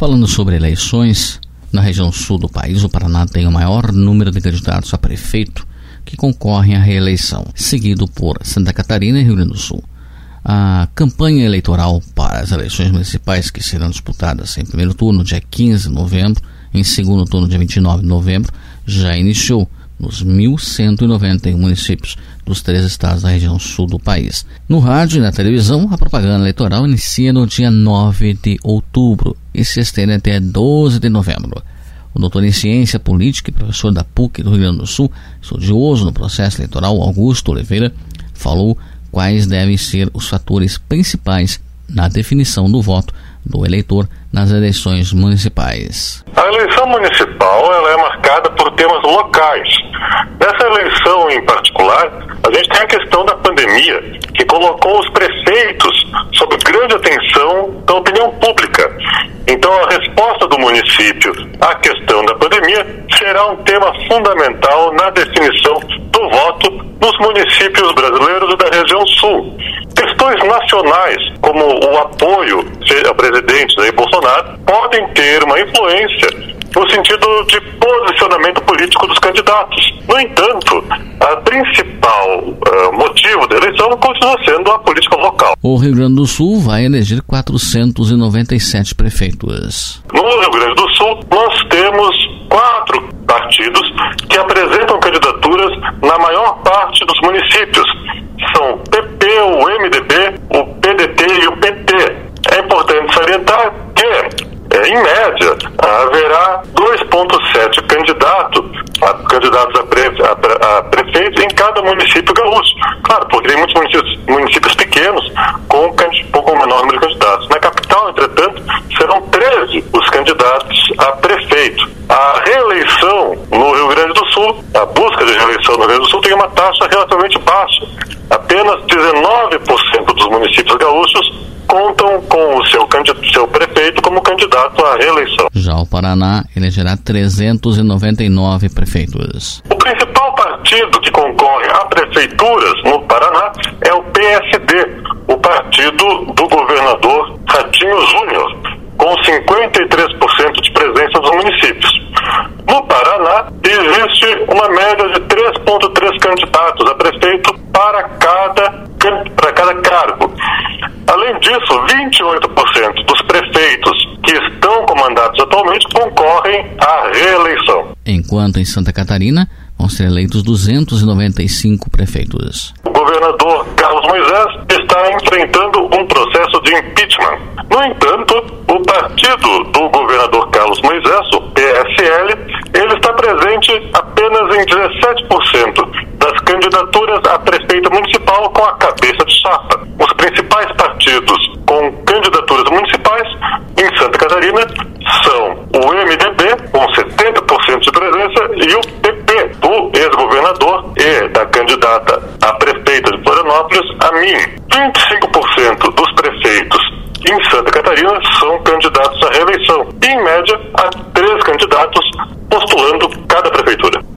Falando sobre eleições, na região sul do país, o Paraná tem o maior número de candidatos a prefeito que concorrem à reeleição, seguido por Santa Catarina e Rio Grande do Sul. A campanha eleitoral para as eleições municipais, que serão disputadas em primeiro turno, dia 15 de novembro, em segundo turno, dia 29 de novembro, já iniciou nos 1.191 municípios dos três estados da região sul do país. No rádio e na televisão, a propaganda eleitoral inicia no dia 9 de outubro e se estende até 12 de novembro. O doutor em ciência política e professor da PUC do Rio Grande do Sul, estudioso no processo eleitoral, Augusto Oliveira, falou quais devem ser os fatores principais na definição do voto do eleitor nas eleições municipais. A eleição municipal ela é marcada por temas locais. Nessa eleição em particular, a gente tem a questão da pandemia, que colocou os prefeitos sob grande atenção da opinião pública. Então, a resposta do município à questão da pandemia será um tema fundamental na definição do voto nos municípios brasileiros da região sul. Questões nacionais, como o apoio ao presidente Jair Bolsonaro, podem ter uma influência no sentido de posicionamento político dos candidatos. No entanto, a principal uh, motivo da eleição continua sendo a política local. O Rio Grande do Sul vai eleger 497 prefeitos. No Rio Grande do Sul, nós temos quatro partidos que apresentam candidaturas na maior parte dos municípios. São MDB, o PDT e o PT. É importante salientar que é, em média, haverá 2,7 candidatos a, candidatos a, pre, a, a prefeitos em cada município gaúcho. Claro, porque tem muitos municípios, municípios pequenos com pouco menor número de candidatos. Na capital, entretanto, serão 13 os candidatos a prefeito. A reeleição no Rio Grande do Sul, a busca de reeleição no Rio Grande do Sul tem uma taxa relativamente baixa. Apenas 19% dos gaúchos contam com o seu, seu prefeito como candidato à reeleição. Já o Paraná elegerá 399 prefeitos. O principal partido que concorre a prefeituras no Paraná é o PSD, o partido do governador Ratinho Júnior, com 53% de presença nos municípios. No Paraná, existe uma média de 3,3 candidatos a prefeito para cada, para cada cargo. Além disso, 28% dos prefeitos que estão comandados atualmente concorrem à reeleição. Enquanto em Santa Catarina vão ser eleitos 295 prefeitos. O governador Carlos Moisés está enfrentando um processo de impeachment. No entanto, o partido do governador Carlos Moisés, o PSL, ele está presente apenas em 17% das candidaturas a prefeito municipal com a cabeça de chapa. Os principais partidos com candidaturas municipais em Santa Catarina são o MDB, com 70% de presença, e o PP, do ex-governador e da candidata a prefeita de Florianópolis, a mim. 25% dos prefeitos em Santa Catarina são candidatos à reeleição. E, em média, há três candidatos postulando cada prefeitura.